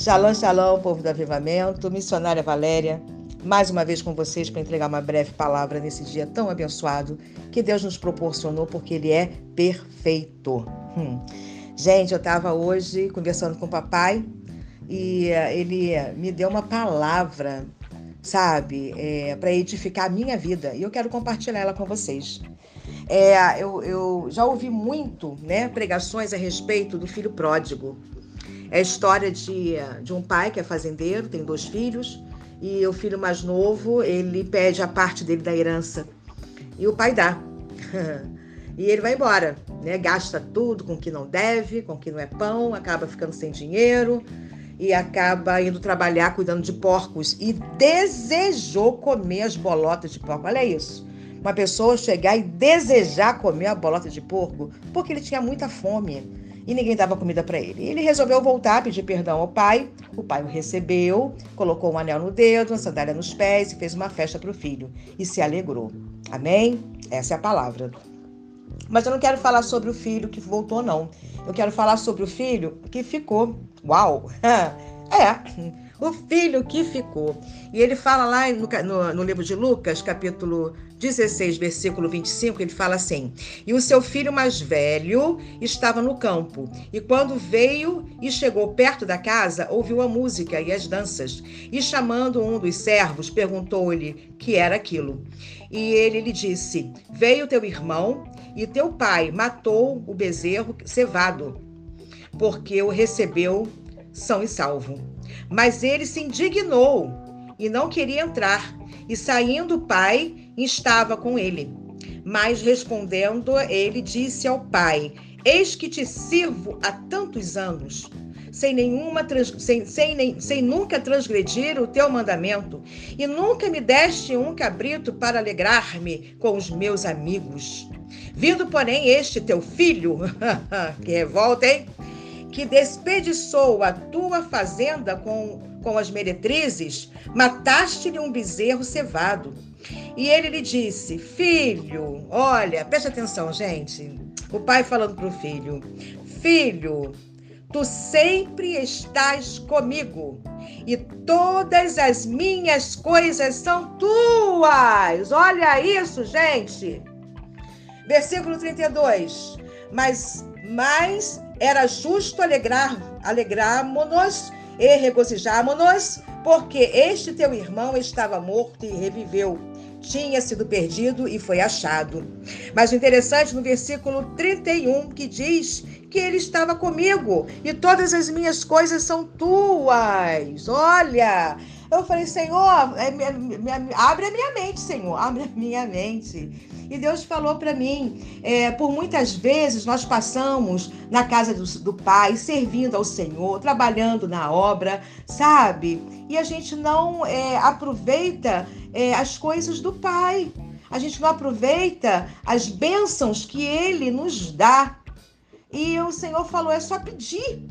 Shalom, shalom, povo do avivamento, missionária Valéria, mais uma vez com vocês para entregar uma breve palavra nesse dia tão abençoado que Deus nos proporcionou, porque Ele é perfeito. Hum. Gente, eu estava hoje conversando com o papai e uh, ele me deu uma palavra, sabe, é, para edificar a minha vida e eu quero compartilhar ela com vocês. É, eu, eu já ouvi muito né, pregações a respeito do filho pródigo. É a história de, de um pai que é fazendeiro, tem dois filhos, e o filho mais novo, ele pede a parte dele da herança. E o pai dá. e ele vai embora, né? Gasta tudo com o que não deve, com o que não é pão, acaba ficando sem dinheiro e acaba indo trabalhar cuidando de porcos e desejou comer as bolotas de porco. Olha isso. Uma pessoa chegar e desejar comer a bolota de porco porque ele tinha muita fome e ninguém dava comida para ele. Ele resolveu voltar, pedir perdão ao pai. O pai o recebeu, colocou um anel no dedo, uma sandália nos pés e fez uma festa para o filho e se alegrou. Amém? Essa é a palavra. Mas eu não quero falar sobre o filho que voltou, não. Eu quero falar sobre o filho que ficou. Uau! É, o filho que ficou. E ele fala lá no, no, no, livro de Lucas, capítulo 16, versículo 25, ele fala assim: E o seu filho mais velho estava no campo, e quando veio e chegou perto da casa, ouviu a música e as danças, e chamando um dos servos, perguntou-lhe que era aquilo. E ele lhe disse: Veio teu irmão e teu pai matou o bezerro cevado, porque o recebeu são e salvo. Mas ele se indignou e não queria entrar. E saindo o pai, estava com ele. Mas respondendo, ele disse ao pai: Eis que te sirvo há tantos anos, sem nenhuma sem, sem, sem nunca transgredir o teu mandamento, e nunca me deste um cabrito para alegrar-me com os meus amigos. Vindo, porém, este teu filho, que revolta, hein? Que desperdiçou a tua fazenda com, com as meretrizes, mataste-lhe um bezerro cevado. E ele lhe disse: Filho, olha, preste atenção, gente. O pai falando para o filho: Filho, tu sempre estás comigo e todas as minhas coisas são tuas. Olha isso, gente. Versículo 32. Mas, mas era justo alegrar, alegrarmos-nos e regozijarmos-nos, porque este teu irmão estava morto e reviveu. Tinha sido perdido e foi achado. Mas o interessante no versículo 31 que diz que ele estava comigo e todas as minhas coisas são tuas. Olha, eu falei, Senhor, é, abre a minha mente, Senhor, abre a minha mente. E Deus falou para mim, é, por muitas vezes nós passamos na casa do, do Pai, servindo ao Senhor, trabalhando na obra, sabe? E a gente não é, aproveita é, as coisas do Pai. A gente não aproveita as bênçãos que Ele nos dá. E o Senhor falou: é só pedir.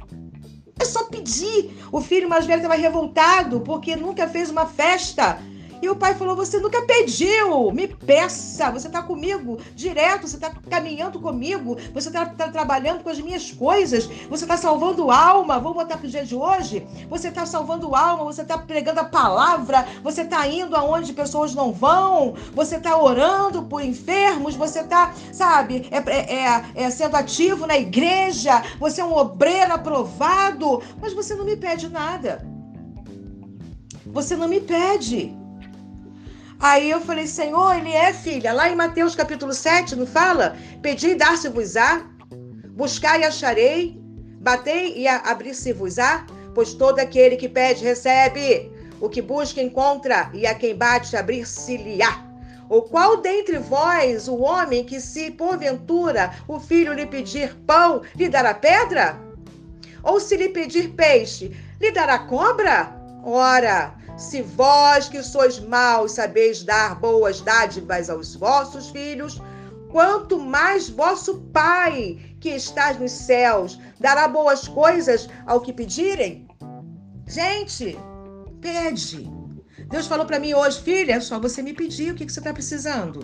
É só pedir. O filho mais velho estava revoltado porque nunca fez uma festa e o pai falou: Você nunca pediu, me peça. Você está comigo direto, você está caminhando comigo, você está tá trabalhando com as minhas coisas, você está salvando alma. Vamos botar para o dia de hoje? Você está salvando alma, você está pregando a palavra, você está indo aonde pessoas não vão, você está orando por enfermos, você está, sabe, é, é, é, é sendo ativo na igreja, você é um obreiro aprovado, mas você não me pede nada. Você não me pede. Aí eu falei, Senhor, ele é filha. Lá em Mateus capítulo 7, não fala? Pedi e dar-se-vos-á, buscar e acharei, batei e abrir-se-vos-á, pois todo aquele que pede recebe, o que busca encontra, e a quem bate abrir-se-lhe-á. Ou qual dentre vós o homem que, se porventura o filho lhe pedir pão, lhe dará pedra? Ou se lhe pedir peixe, lhe dará cobra? Ora, se vós que sois maus sabeis dar boas dádivas aos vossos filhos, quanto mais vosso Pai, que estás nos céus, dará boas coisas ao que pedirem? Gente, pede. Deus falou para mim hoje, filha, é só você me pedir o que, que você está precisando.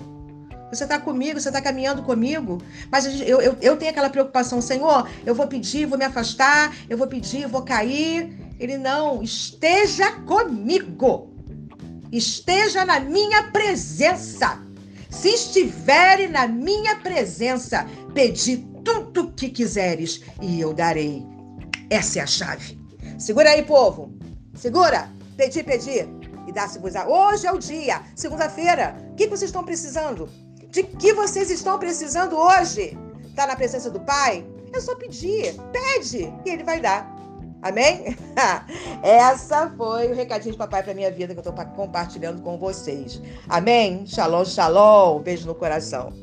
Você está comigo, você está caminhando comigo, mas eu, eu, eu tenho aquela preocupação, Senhor, eu vou pedir, vou me afastar, eu vou pedir, vou cair. Ele não, esteja comigo. Esteja na minha presença. Se estiver na minha presença, pedi tudo o que quiseres e eu darei. Essa é a chave. Segura aí, povo. Segura. Pedi, pedi. E dá-se-vos a. Hoje é o dia, segunda-feira. O que vocês estão precisando? De que vocês estão precisando hoje? Está na presença do Pai? É só pedir. Pede e Ele vai dar. Amém? Essa foi o recadinho de papai para minha vida que eu estou compartilhando com vocês. Amém? Shalom, shalom. Beijo no coração.